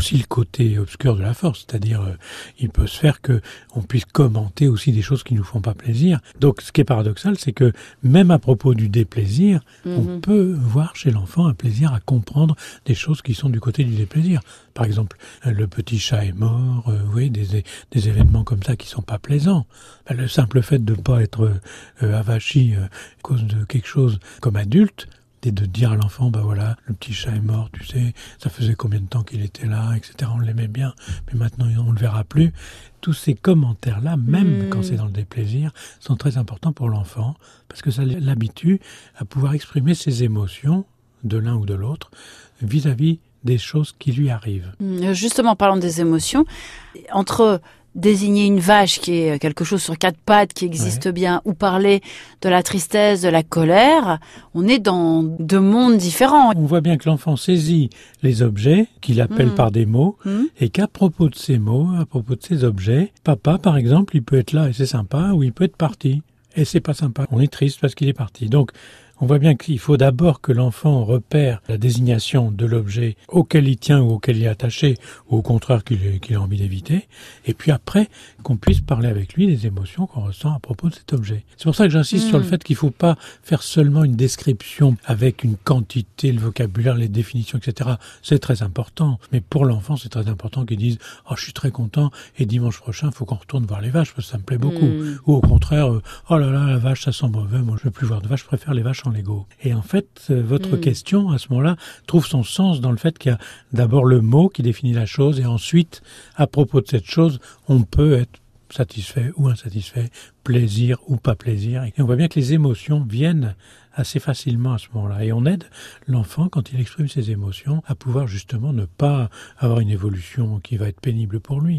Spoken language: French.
aussi le côté obscur de la force, c'est-à-dire euh, il peut se faire que on puisse commenter aussi des choses qui nous font pas plaisir. Donc ce qui est paradoxal, c'est que même à propos du déplaisir, on Mhm. peut voir chez l'enfant un plaisir à comprendre des choses qui sont du côté du déplaisir. Par exemple, euh, le petit chat est mort, euh, vous voyez, des, des événements comme ça qui sont pas plaisants. Ben, le simple fait de ne pas être euh, avachi à cause de quelque chose comme adulte, et de dire à l'enfant, bah voilà, le petit chat est mort, tu sais, ça faisait combien de temps qu'il était là, etc. On l'aimait bien, mais maintenant on le verra plus. Tous ces commentaires-là, même Mm. quand c'est dans le déplaisir, sont très importants pour l'enfant, parce que ça l'habitue à pouvoir exprimer ses émotions, de l'un ou de l'autre, vis-à-vis des choses qui lui arrivent. Mm, Justement, parlant des émotions, entre désigner une vache qui est quelque chose sur quatre pattes qui existe bien ou parler de la tristesse, de la colère, on est dans deux mondes différents. On voit bien que l'enfant saisit les objets qu'il appelle Mm. par des mots Hmm et qu'à propos de ces mots, à propos de ces objets, papa, par exemple, il peut être là et c'est sympa, ou il peut être parti et c'est pas sympa. On est triste parce qu'il est parti. Donc, on voit bien qu'il faut d'abord que l'enfant repère la désignation de l'objet auquel il tient ou auquel il est attaché, ou au contraire qu'il a envie d'éviter, et puis après qu'on puisse parler avec lui des émotions qu'on ressent à propos de cet objet. C'est pour ça que j'insiste sur le fait qu'il ne faut pas faire seulement une description avec une quantité, le vocabulaire, les définitions, etc. C'est très important, mais pour l'enfant, c'est très important qu'il dise « Oh, je suis très content, et dimanche prochain, il faut qu'on retourne voir les vaches, parce que ça me plaît beaucoup. Mm. Ou au contraire, euh, oh là là, la vache, ça sent mauvais, moi je veux plus voir de vache, je préfère les vaches en Lego. Et en fait, euh, votre Mm. question, à ce moment-là, trouve son sens dans le fait qu'il y a d'abord le mot qui définit la chose, et ensuite, à propos de cette chose, on peut être satisfait ou insatisfait, plaisir ou pas plaisir. Et on voit bien que les émotions viennent assez facilement à ce moment-là. Et on aide l'enfant, quand il exprime ses émotions, à pouvoir justement ne pas avoir une évolution qui va être pénible pour lui.